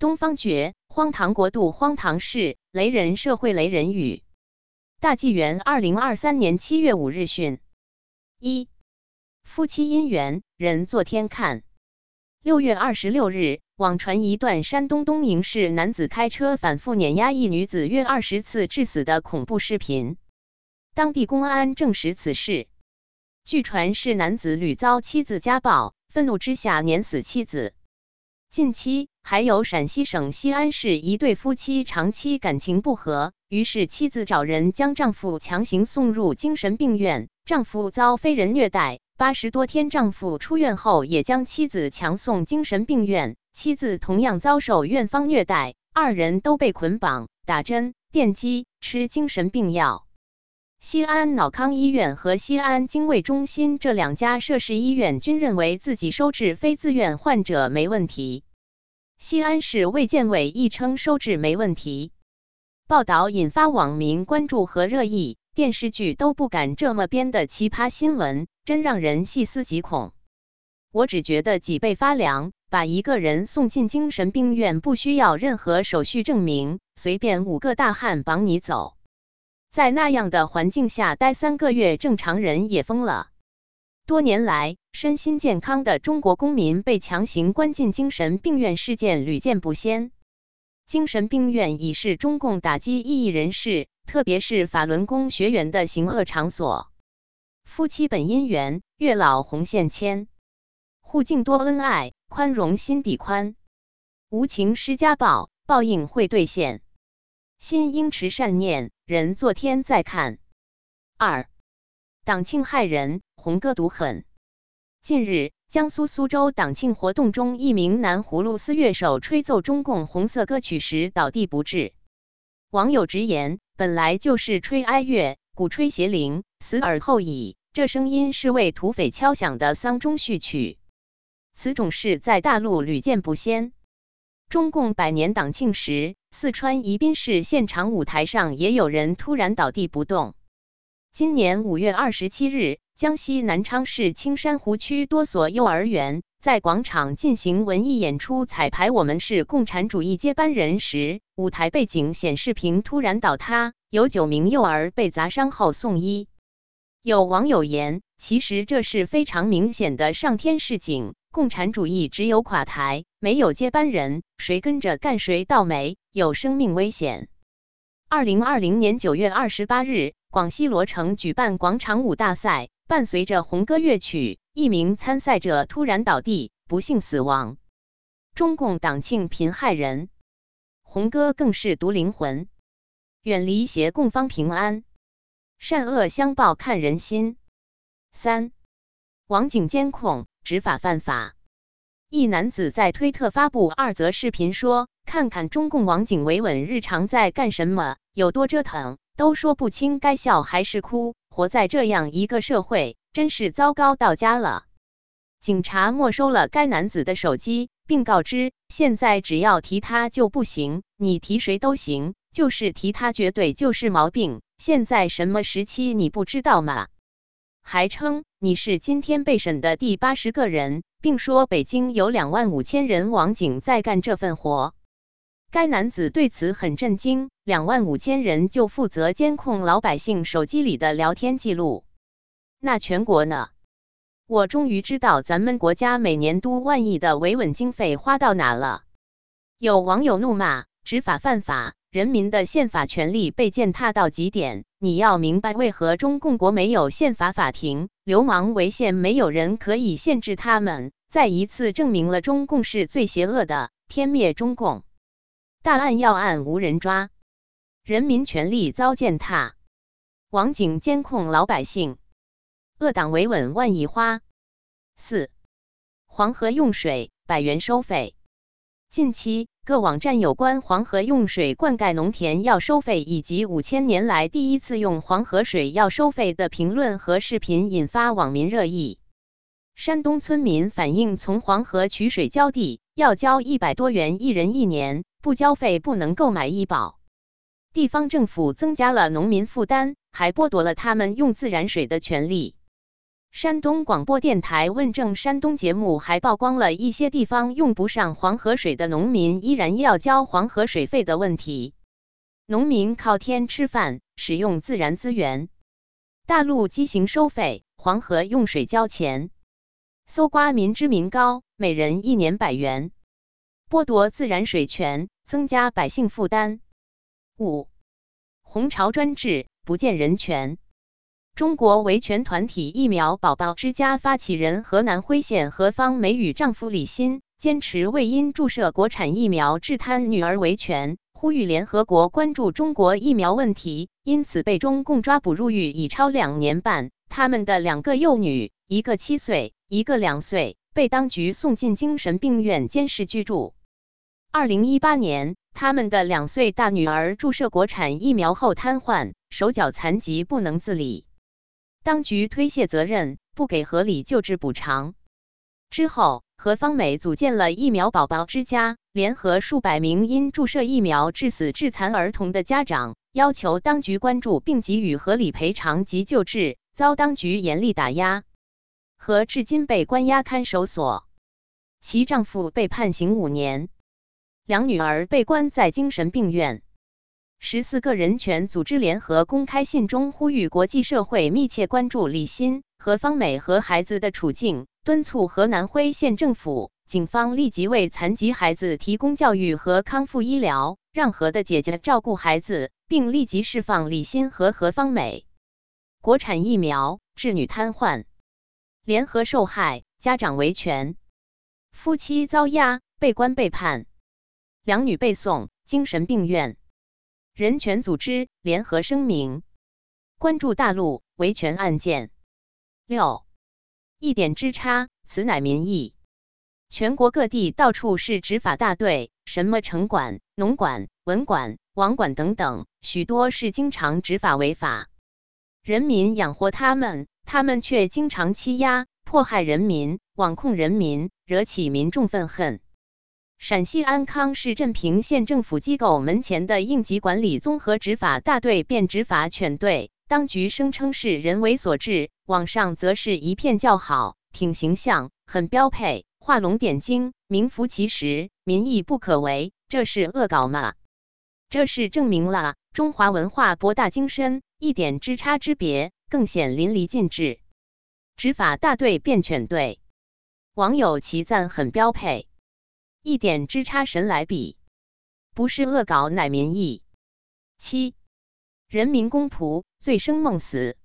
东方觉，荒唐国度，荒唐事，雷人社会，雷人语。大纪元二零二三年七月五日讯：一、夫妻姻缘，人做天看。六月二十六日，网传一段山东东营市男子开车反复碾压一女子约二十次致死的恐怖视频。当地公安证实此事。据传是男子屡遭妻子家暴，愤怒之下碾死妻子。近期还有陕西省西安市一对夫妻长期感情不和，于是妻子找人将丈夫强行送入精神病院，丈夫遭非人虐待。八十多天，丈夫出院后也将妻子强送精神病院，妻子同样遭受院方虐待，二人都被捆绑、打针、电击、吃精神病药。西安脑康医院和西安精卫中心这两家涉事医院均认为自己收治非自愿患者没问题。西安市卫健委亦称收治没问题。报道引发网民关注和热议，电视剧都不敢这么编的奇葩新闻，真让人细思极恐。我只觉得脊背发凉，把一个人送进精神病院不需要任何手续证明，随便五个大汉绑你走。在那样的环境下待三个月，正常人也疯了。多年来，身心健康的中国公民被强行关进精神病院事件屡见不鲜。精神病院已是中共打击异议人士，特别是法轮功学员的行恶场所。夫妻本姻缘，月老红线牵，互敬多恩爱，宽容心底宽。无情施家暴，报应会兑现。心应持善念，人做天在看。二，党庆害人，红歌毒狠。近日，江苏苏州党庆活动中，一名南葫芦丝乐手吹奏中共红色歌曲时倒地不治。网友直言：“本来就是吹哀乐，鼓吹邪灵，死而后已。这声音是为土匪敲响的丧钟序曲。”此种事在大陆屡见不鲜。中共百年党庆时，四川宜宾市现场舞台上也有人突然倒地不动。今年五月二十七日，江西南昌市青山湖区多所幼儿园在广场进行文艺演出，彩排“我们是共产主义接班人”时，舞台背景显示屏突然倒塌，有九名幼儿被砸伤后送医。有网友言：“其实这是非常明显的上天示警。”共产主义只有垮台，没有接班人，谁跟着干谁倒霉，有生命危险。二零二零年九月二十八日，广西罗城举办广场舞大赛，伴随着红歌乐曲，一名参赛者突然倒地，不幸死亡。中共党庆贫害人，红歌更是毒灵魂。远离邪共方平安，善恶相报看人心。三，网警监控。执法犯法，一男子在推特发布二则视频，说：“看看中共网警维稳日常在干什么，有多折腾，都说不清该笑还是哭。活在这样一个社会，真是糟糕到家了。”警察没收了该男子的手机，并告知：“现在只要提他就不行，你提谁都行，就是提他绝对就是毛病。现在什么时期你不知道吗？”还称你是今天被审的第八十个人，并说北京有两万五千人网警在干这份活。该男子对此很震惊，两万五千人就负责监控老百姓手机里的聊天记录，那全国呢？我终于知道咱们国家每年都万亿的维稳经费花到哪了。有网友怒骂：执法犯法。人民的宪法权利被践踏到极点，你要明白为何中共国没有宪法法庭，流氓违宪没有人可以限制他们，再一次证明了中共是最邪恶的，天灭中共！大案要案无人抓，人民权利遭践踏，网警监控老百姓，恶党维稳万亿花。四，黄河用水百元收费，近期。各网站有关黄河用水灌溉农田要收费，以及五千年来第一次用黄河水要收费的评论和视频引发网民热议。山东村民反映，从黄河取水浇地要交一百多元一人一年，不交费不能购买医保。地方政府增加了农民负担，还剥夺了他们用自然水的权利。山东广播电台《问政山东》节目还曝光了一些地方用不上黄河水的农民依然要交黄河水费的问题。农民靠天吃饭，使用自然资源，大陆畸形收费，黄河用水交钱，搜刮民脂民膏，每人一年百元，剥夺自然水权，增加百姓负担。五，红潮专制，不见人权。中国维权团体疫苗宝宝之家发起人河南辉县何芳梅与丈夫李鑫坚持为因注射国产疫苗致瘫女儿维权，呼吁联合国关注中国疫苗问题，因此被中共抓捕入狱已超两年半。他们的两个幼女，一个七岁，一个两岁，被当局送进精神病院监视居住。二零一八年，他们的两岁大女儿注射国产疫苗后瘫痪，手脚残疾，不能自理。当局推卸责任，不给合理救治补偿。之后，何方美组建了疫苗宝宝之家，联合数百名因注射疫苗致死致残儿童的家长，要求当局关注并给予合理赔偿及救治，遭当局严厉打压。何至今被关押看守所，其丈夫被判刑五年，两女儿被关在精神病院。十四个人权组织联合公开信中呼吁国际社会密切关注李欣、何方美和孩子的处境，敦促河南辉县政府、警方立即为残疾孩子提供教育和康复医疗，让何的姐姐照顾孩子，并立即释放李欣和何方美。国产疫苗致女瘫痪，联合受害家长维权，夫妻遭压被关被判，两女被送精神病院。人权组织联合声明，关注大陆维权案件。六，一点之差，此乃民意。全国各地到处是执法大队，什么城管、农管、文管、网管等等，许多是经常执法违法，人民养活他们，他们却经常欺压、迫害人民，网控人民，惹起民众愤恨。陕西安康市镇平县政府机构门前的应急管理综合执法大队变执法犬队，当局声称是人为所致，网上则是一片叫好，挺形象，很标配，画龙点睛，名副其实，民意不可违。这是恶搞吗？这是证明了中华文化博大精深，一点之差之别更显淋漓尽致。执法大队变犬队，网友齐赞很标配。一点之差，神来比，不是恶搞乃民意。七，人民公仆醉生梦死。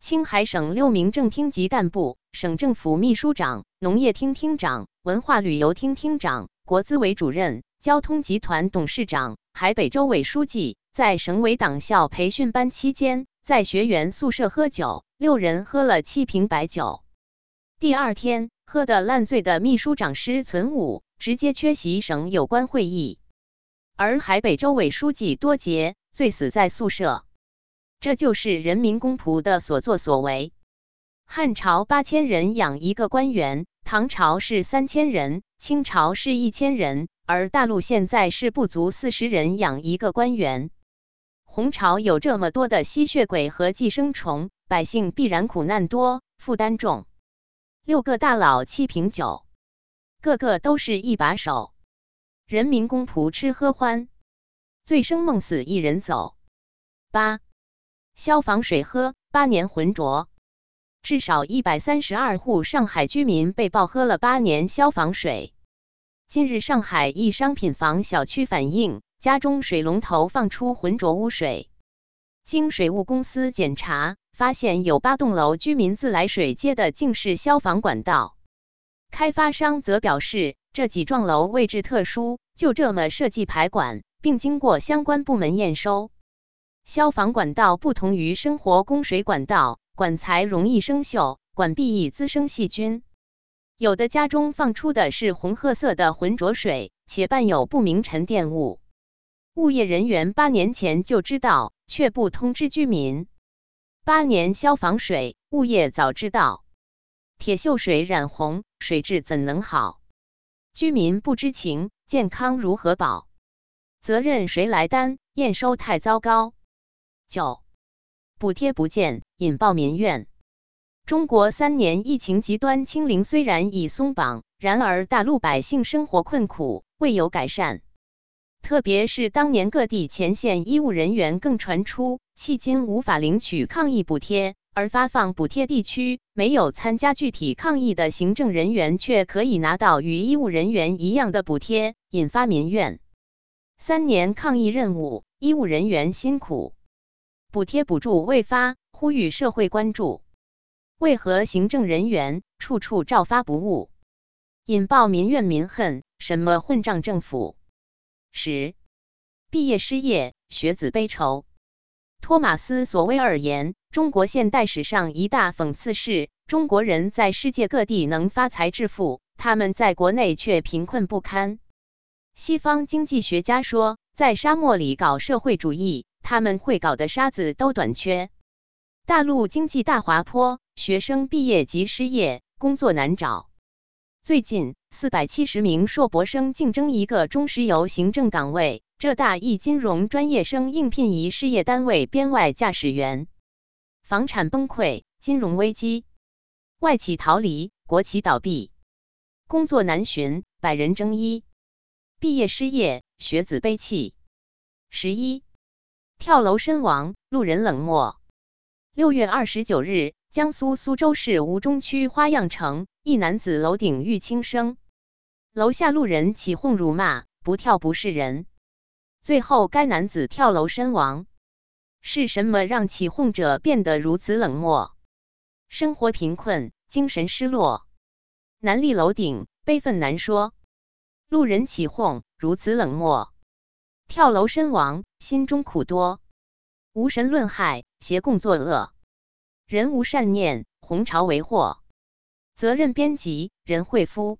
青海省六名正厅级干部、省政府秘书长、农业厅厅长、文化旅游厅厅长、国资委主任、交通集团董事长、海北州委书记，在省委党校培训班期间，在学员宿舍喝酒，六人喝了七瓶白酒。第二天，喝得烂醉的秘书长施存武。直接缺席省有关会议，而海北州委书记多杰醉死在宿舍。这就是人民公仆的所作所为。汉朝八千人养一个官员，唐朝是三千人，清朝是一千人，而大陆现在是不足四十人养一个官员。红朝有这么多的吸血鬼和寄生虫，百姓必然苦难多，负担重。六个大佬七瓶酒。个个都是一把手，人民公仆吃喝欢，醉生梦死一人走。八，消防水喝八年浑浊，至少一百三十二户上海居民被曝喝了八年消防水。近日，上海一商品房小区反映，家中水龙头放出浑浊污水，经水务公司检查，发现有八栋楼居民自来水接的竟是消防管道。开发商则表示，这几幢楼位置特殊，就这么设计排管，并经过相关部门验收。消防管道不同于生活供水管道，管材容易生锈，管壁易滋生细菌。有的家中放出的是红褐色的浑浊水，且伴有不明沉淀物。物业人员八年前就知道，却不通知居民。八年消防水，物业早知道。铁锈水染红，水质怎能好？居民不知情，健康如何保？责任谁来担？验收太糟糕。九，补贴不见，引爆民怨。中国三年疫情极端清零虽然已松绑，然而大陆百姓生活困苦，未有改善。特别是当年各地前线医务人员更传出，迄今无法领取抗疫补贴，而发放补贴地区没有参加具体抗疫的行政人员却可以拿到与医务人员一样的补贴，引发民怨。三年抗疫任务，医务人员辛苦，补贴补助未发，呼吁社会关注。为何行政人员处处照发不误，引爆民怨民恨？什么混账政府？十毕业失业，学子悲愁。托马斯·索威尔言：“中国现代史上一大讽刺是，中国人在世界各地能发财致富，他们在国内却贫困不堪。”西方经济学家说，在沙漠里搞社会主义，他们会搞的沙子都短缺。大陆经济大滑坡，学生毕业即失业，工作难找。最近，四百七十名硕博生竞争一个中石油行政岗位，浙大一金融专业生应聘一事业单位编外驾驶员。房产崩溃，金融危机，外企逃离，国企倒闭，工作难寻，百人争一。毕业失业，学子悲泣。十一，跳楼身亡，路人冷漠。六月二十九日，江苏苏州市吴中区花样城一男子楼顶遇轻生，楼下路人起哄辱骂，不跳不是人。最后该男子跳楼身亡。是什么让起哄者变得如此冷漠？生活贫困，精神失落，难立楼顶，悲愤难说。路人起哄，如此冷漠，跳楼身亡，心中苦多。无神论害，邪共作恶，人无善念，红潮为祸。责任编辑：任慧夫。